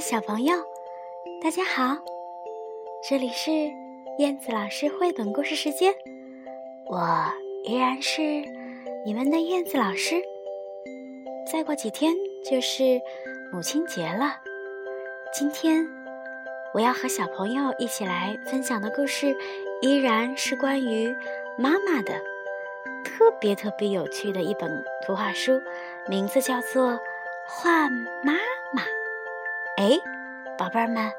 小朋友，大家好！这里是燕子老师绘本故事时间，我依然是你们的燕子老师。再过几天就是母亲节了，今天我要和小朋友一起来分享的故事，依然是关于妈妈的，特别特别有趣的一本图画书，名字叫做《换妈》。哎，宝贝儿们，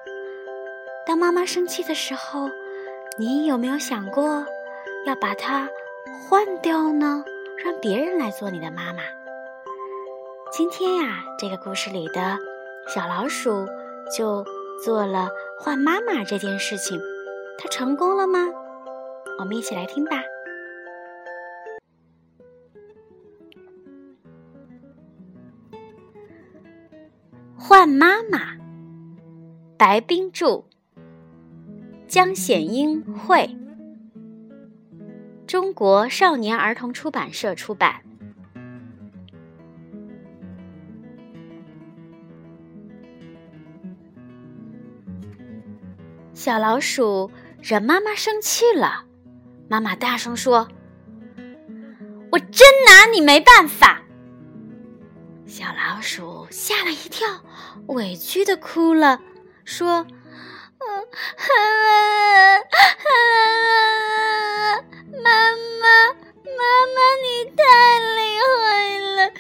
当妈妈生气的时候，你有没有想过要把她换掉呢？让别人来做你的妈妈？今天呀，这个故事里的小老鼠就做了换妈妈这件事情，它成功了吗？我们一起来听吧。换妈妈，白冰著，江显英绘，中国少年儿童出版社出版。小老鼠惹妈妈生气了，妈妈大声说：“我真拿你没办法。”小老鼠吓了一跳，委屈的哭了，说：“妈妈，妈妈，你太厉害了！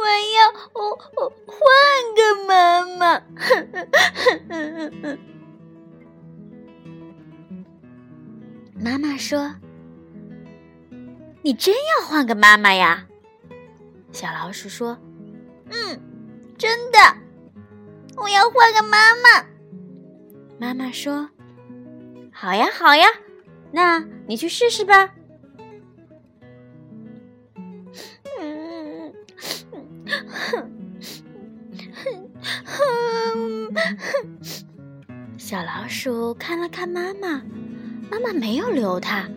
我要我我换个妈妈。”妈妈说：“你真要换个妈妈呀？”老鼠说：“嗯，真的，我要换个妈妈。”妈妈说：“好呀，好呀，那你去试试吧。”嗯，小老鼠看了看妈妈，妈妈没有留它，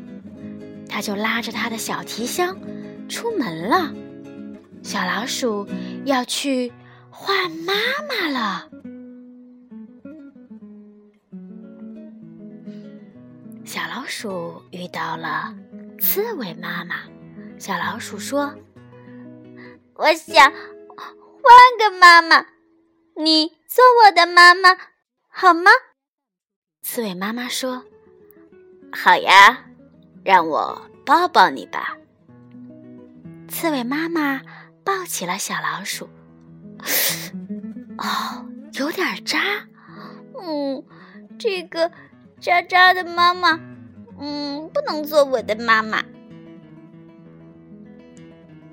它就拉着它的小提箱出门了。小老鼠要去换妈妈了。小老鼠遇到了刺猬妈妈。小老鼠说：“我想换个妈妈，你做我的妈妈好吗？”刺猬妈妈说：“好呀，让我抱抱你吧。”刺猬妈妈。抱起了小老鼠，哦，有点扎，嗯，这个渣渣的妈妈，嗯，不能做我的妈妈。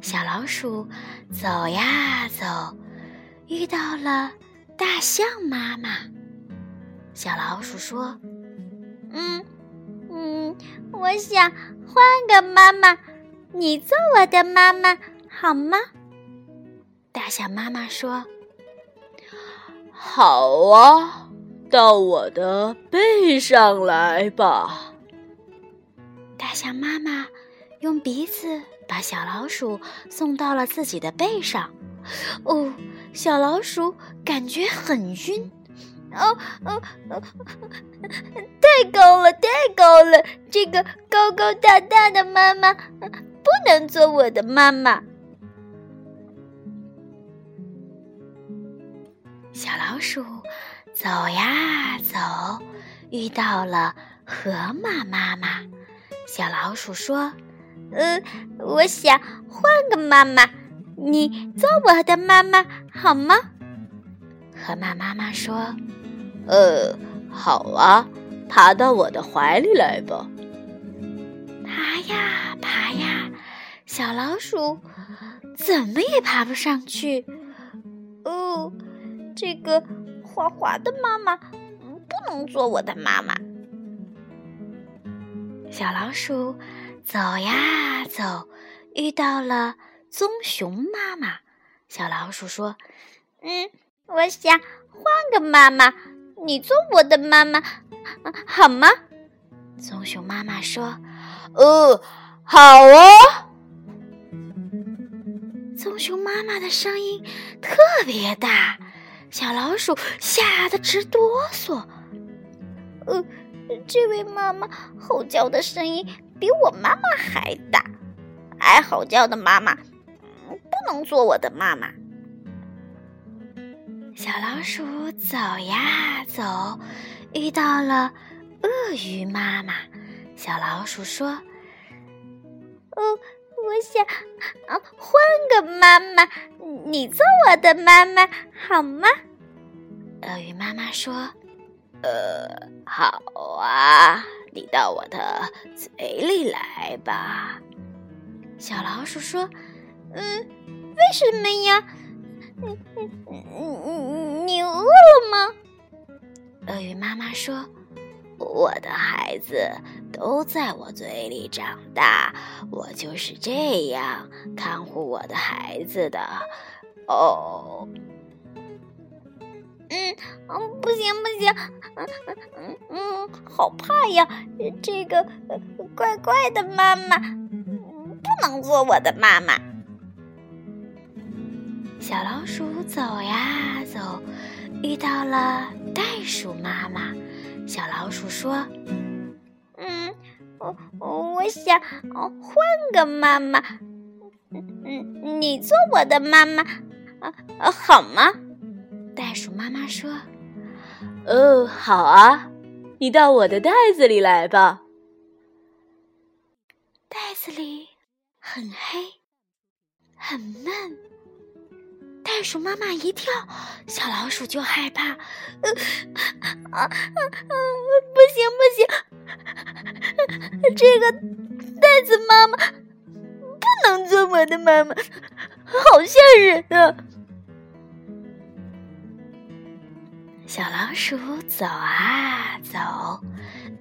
小老鼠走呀走，遇到了大象妈妈。小老鼠说：“嗯嗯，我想换个妈妈，你做我的妈妈好吗？”大象妈妈说：“好啊，到我的背上来吧。”大象妈妈用鼻子把小老鼠送到了自己的背上。哦，小老鼠感觉很晕。哦哦哦，太高了，太高了！这个高高大大的妈妈不能做我的妈妈。小老鼠走呀走，遇到了河马妈妈。小老鼠说：“呃，我想换个妈妈，你做我的妈妈好吗？”河马妈妈说：“呃，好啊，爬到我的怀里来吧。”爬呀爬呀，小老鼠怎么也爬不上去。这个滑滑的妈妈不能做我的妈妈。小老鼠走呀走，遇到了棕熊妈妈。小老鼠说：“嗯，我想换个妈妈，你做我的妈妈好吗？”棕熊妈妈说：“呃，好啊。”棕熊妈妈的声音特别大，小老鼠吓得直哆嗦。呃，这位妈妈吼叫的声音比我妈妈还大，爱吼叫的妈妈不能做我的妈妈。小老鼠走呀走，遇到了鳄鱼妈妈。小老鼠说：“哦，我想啊，换个妈妈，你做我的妈妈好吗？”鳄鱼妈妈说：“呃，好啊，你到我的嘴里来吧。”小老鼠说：“嗯，为什么呀？你你你你你饿了吗？”鳄鱼妈妈说。我的孩子都在我嘴里长大，我就是这样看护我的孩子的。哦，嗯嗯，不行不行，嗯嗯嗯，好怕呀！这个怪怪的妈妈不能做我的妈妈。小老鼠走呀走，遇到了袋鼠妈妈。小老鼠说：“嗯，我我想换个妈妈，嗯，你做我的妈妈，啊，好吗？”袋鼠妈妈说：“哦，好啊，你到我的袋子里来吧。”袋子里很黑，很闷。袋鼠妈妈一跳，小老鼠就害怕。呃啊啊啊！不行不行，这个袋子妈妈不能做我的妈妈，好吓人啊！小老鼠走啊走，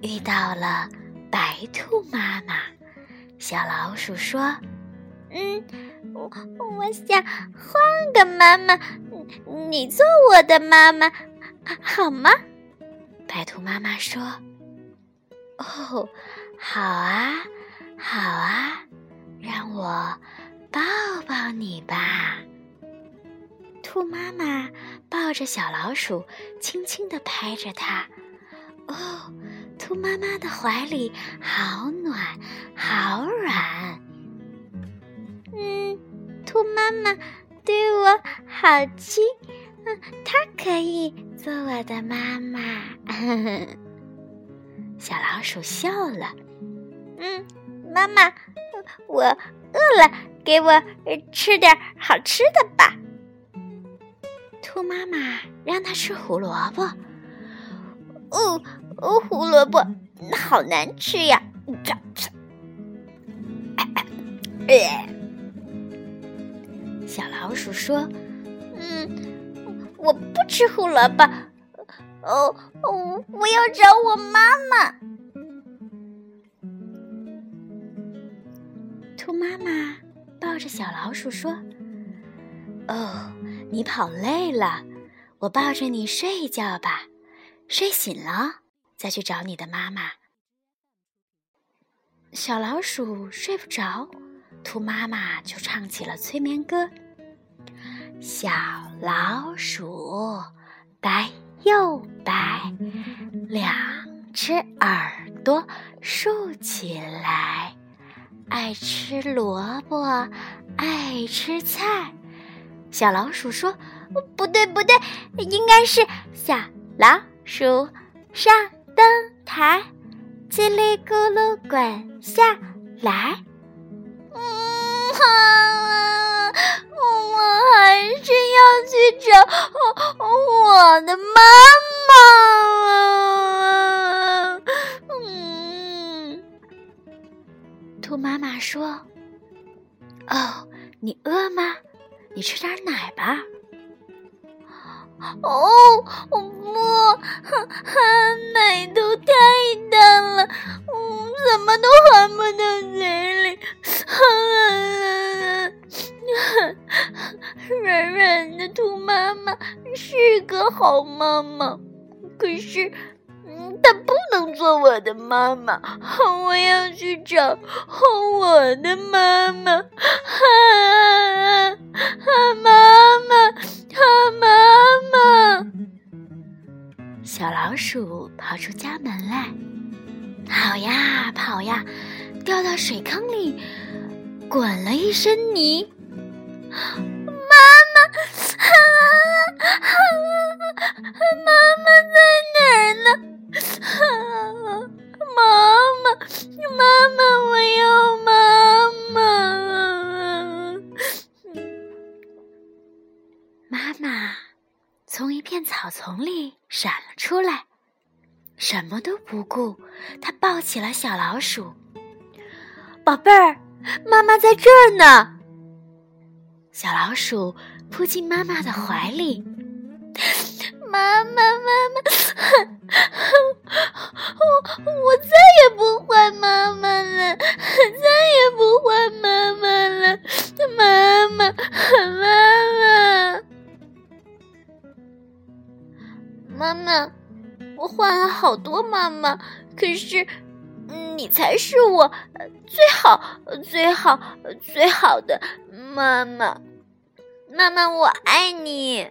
遇到了白兔妈妈。小老鼠说：“嗯。”我我想换个妈妈，你做我的妈妈好吗？白兔妈妈说：“哦，好啊，好啊，让我抱抱你吧。”兔妈妈抱着小老鼠，轻轻地拍着它。哦，兔妈妈的怀里好暖，好软。嗯，兔妈妈对我好亲，嗯，它可以做我的妈妈。小老鼠笑了，嗯，妈妈，我饿了，给我吃点好吃的吧。兔妈妈让它吃胡萝卜，哦哦，胡萝卜好难吃呀！哎。小老鼠说：“嗯，我不吃胡萝卜。哦哦，我要找我妈妈。”兔妈妈抱着小老鼠说：“哦，你跑累了，我抱着你睡一觉吧。睡醒了再去找你的妈妈。”小老鼠睡不着，兔妈妈就唱起了催眠歌。小老鼠白又白，两只耳朵竖起来，爱吃萝卜，爱吃菜。小老鼠说：“不对，不对，应该是小老鼠上灯台，叽里咕噜滚下来。”我的妈妈。嗯，兔妈妈说：“哦，你饿吗？你吃点奶吧。”哦，我不，奶都太淡了，妈妈，可是，嗯，她不能做我的妈妈，我要去找我的妈妈。啊啊，妈妈，啊妈妈！小老鼠跑出家门来，跑呀跑呀，掉到水坑里，滚了一身泥。妈妈，啊啊！妈妈在哪儿呢？妈妈，妈妈，我要妈妈！妈妈从一片草丛里闪了出来，什么都不顾，她抱起了小老鼠。宝贝儿，妈妈在这儿呢。小老鼠扑进妈妈的怀里，妈妈，妈妈，我我再也不换妈妈了，再也不换妈妈了，妈妈，妈妈，妈妈，我换了好多妈妈，可是你才是我最好、最好、最好的妈妈。妈妈，我爱你。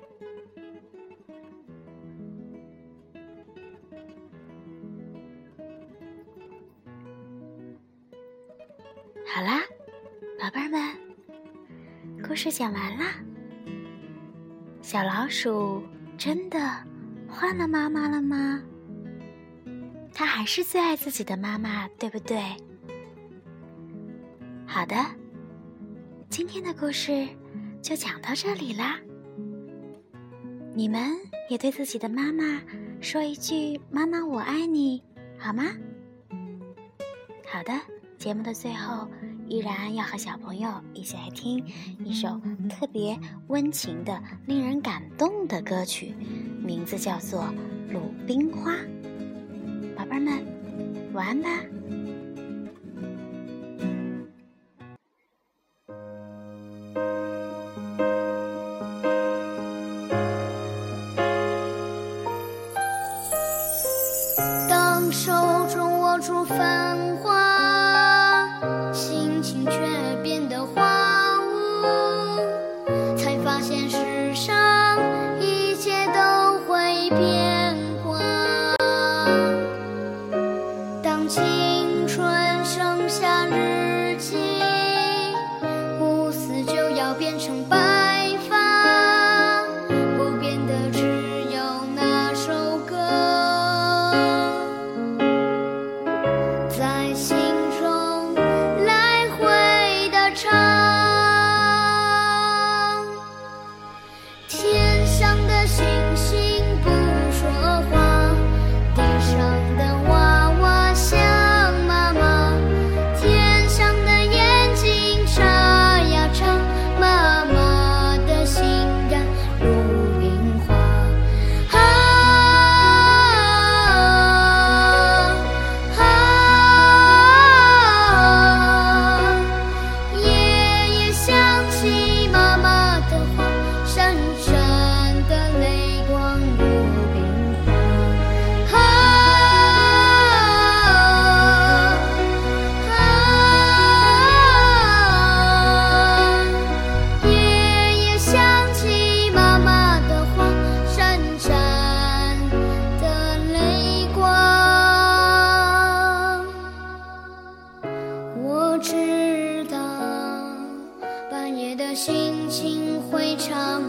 事讲完啦。小老鼠真的换了妈妈了吗？它还是最爱自己的妈妈，对不对？好的，今天的故事就讲到这里啦。你们也对自己的妈妈说一句“妈妈，我爱你”，好吗？好的。节目的最后，依然要和小朋友一起来听一首特别温情的、令人感动的歌曲，名字叫做《鲁冰花》。宝贝儿们，晚安吧。轻轻回唱